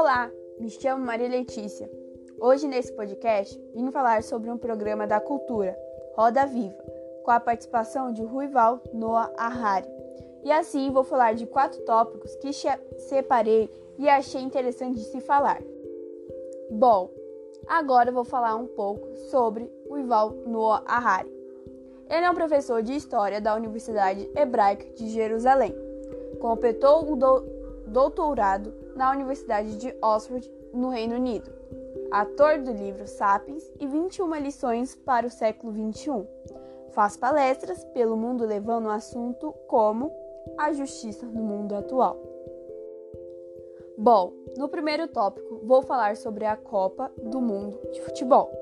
Olá, me chamo Maria Letícia. Hoje nesse podcast vim falar sobre um programa da cultura, Roda Viva, com a participação de Ruival Noah Harari. E assim vou falar de quatro tópicos que separei e achei interessante de se falar. Bom, agora vou falar um pouco sobre Ruival Noah Harari. Ele é um professor de História da Universidade Hebraica de Jerusalém. Completou o doutorado na Universidade de Oxford, no Reino Unido. Ator do livro Sapiens e 21 lições para o século XXI. Faz palestras pelo mundo levando um assunto como a justiça no mundo atual. Bom, no primeiro tópico vou falar sobre a Copa do Mundo de Futebol.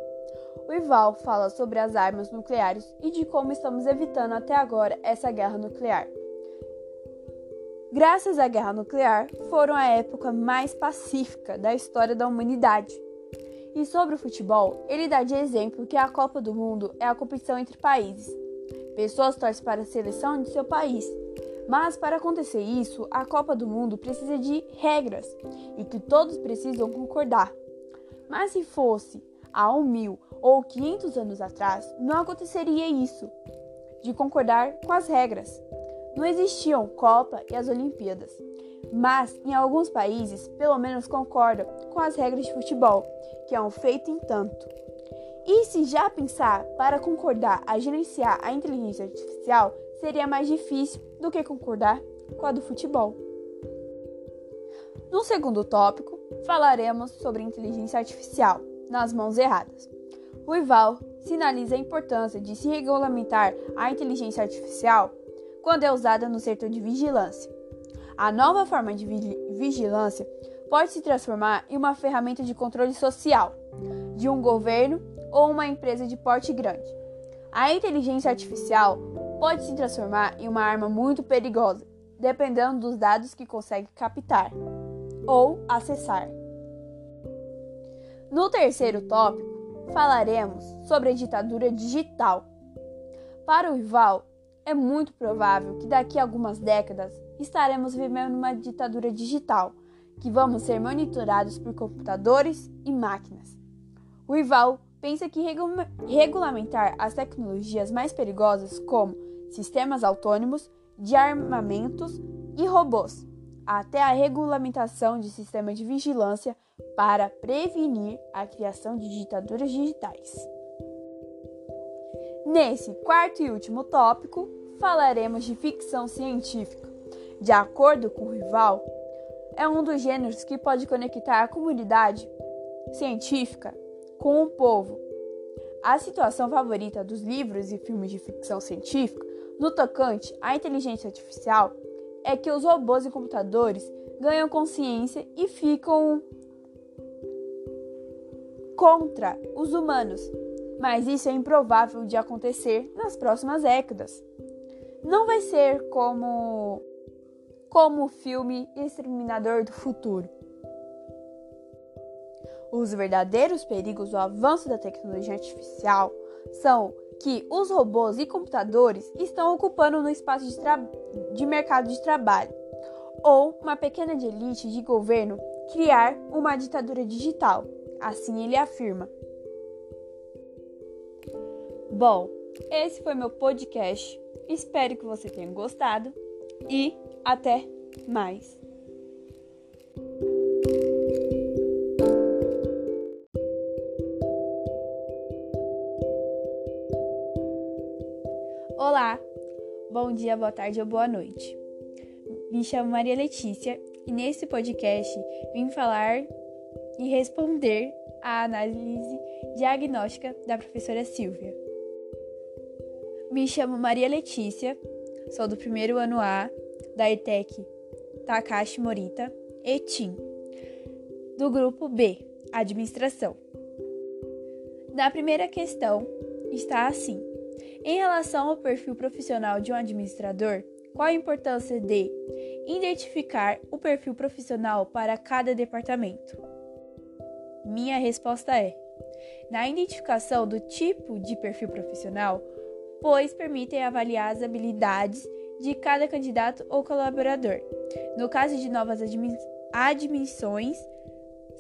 O Ival fala sobre as armas nucleares e de como estamos evitando até agora essa guerra nuclear. Graças à guerra nuclear, foram a época mais pacífica da história da humanidade. E sobre o futebol, ele dá de exemplo que a Copa do Mundo é a competição entre países. Pessoas torcem para a seleção de seu país, mas para acontecer isso, a Copa do Mundo precisa de regras e que todos precisam concordar. Mas se fosse há um mil ou quinhentos anos atrás, não aconteceria isso, de concordar com as regras. Não existiam Copa e as Olimpíadas, mas em alguns países pelo menos concordam com as regras de futebol, que é um feito em tanto. E se já pensar para concordar a gerenciar a inteligência artificial seria mais difícil do que concordar com a do futebol. No segundo tópico, falaremos sobre inteligência artificial nas mãos erradas. O Ival sinaliza a importância de se regulamentar a inteligência artificial quando é usada no setor de vigilância. A nova forma de vigilância pode se transformar em uma ferramenta de controle social de um governo ou uma empresa de porte grande. A inteligência artificial pode se transformar em uma arma muito perigosa, dependendo dos dados que consegue captar ou acessar. No terceiro tópico, falaremos sobre a ditadura digital. Para o Ival, é muito provável que daqui a algumas décadas estaremos vivendo uma ditadura digital, que vamos ser monitorados por computadores e máquinas. O Ival pensa que regulamentar as tecnologias mais perigosas, como sistemas autônomos, de armamentos e robôs, até a regulamentação de sistemas de vigilância para prevenir a criação de ditaduras digitais. Nesse quarto e último tópico, falaremos de ficção científica. De acordo com o Rival, é um dos gêneros que pode conectar a comunidade científica com o povo. A situação favorita dos livros e filmes de ficção científica no tocante à inteligência artificial é que os robôs e computadores ganham consciência e ficam contra os humanos, mas isso é improvável de acontecer nas próximas décadas não vai ser como como o filme Exterminador do Futuro. Os verdadeiros perigos do avanço da tecnologia artificial são que os robôs e computadores estão ocupando no espaço de, de mercado de trabalho, ou uma pequena elite de governo criar uma ditadura digital, assim ele afirma. Bom, esse foi meu podcast Espero que você tenha gostado e até mais. Olá, bom dia, boa tarde ou boa noite. Me chamo Maria Letícia e nesse podcast vim falar e responder à análise diagnóstica da professora Silvia. Me chamo Maria Letícia, sou do primeiro ano A da ETEC Takashi Morita Etim, do grupo B, Administração. Na primeira questão está assim: em relação ao perfil profissional de um administrador, qual a importância de identificar o perfil profissional para cada departamento? Minha resposta é: na identificação do tipo de perfil profissional, pois permitem avaliar as habilidades de cada candidato ou colaborador. No caso de novas admissões,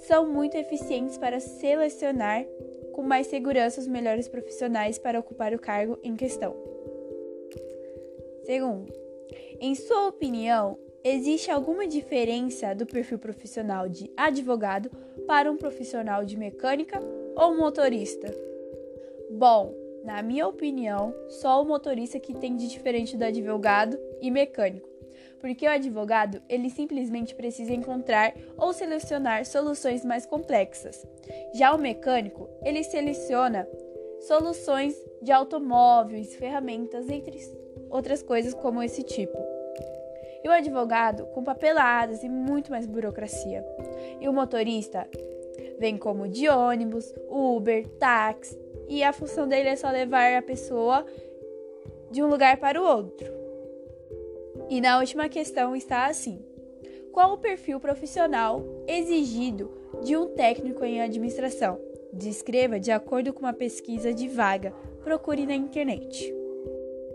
são muito eficientes para selecionar com mais segurança os melhores profissionais para ocupar o cargo em questão. Segundo, em sua opinião, existe alguma diferença do perfil profissional de advogado para um profissional de mecânica ou motorista? Bom, na minha opinião, só o motorista que tem de diferente do advogado e mecânico. Porque o advogado, ele simplesmente precisa encontrar ou selecionar soluções mais complexas. Já o mecânico, ele seleciona soluções de automóveis, ferramentas, entre outras coisas como esse tipo. E o advogado com papeladas e muito mais burocracia. E o motorista vem como de ônibus, Uber, táxi, e a função dele é só levar a pessoa de um lugar para o outro. E na última questão está assim: qual o perfil profissional exigido de um técnico em administração? Descreva de acordo com uma pesquisa de vaga. Procure na internet.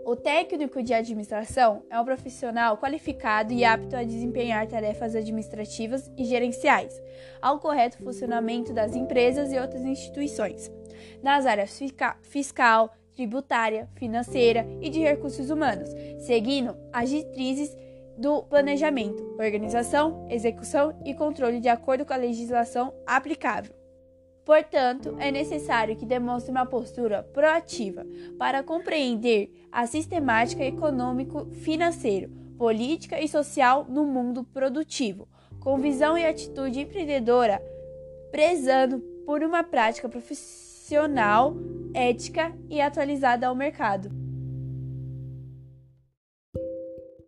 O técnico de administração é um profissional qualificado e apto a desempenhar tarefas administrativas e gerenciais, ao correto funcionamento das empresas e outras instituições, nas áreas fiscal, tributária, financeira e de recursos humanos, seguindo as diretrizes do planejamento, organização, execução e controle de acordo com a legislação aplicável. Portanto, é necessário que demonstre uma postura proativa para compreender a sistemática econômico-financeiro, política e social no mundo produtivo, com visão e atitude empreendedora, prezando por uma prática profissional, ética e atualizada ao mercado.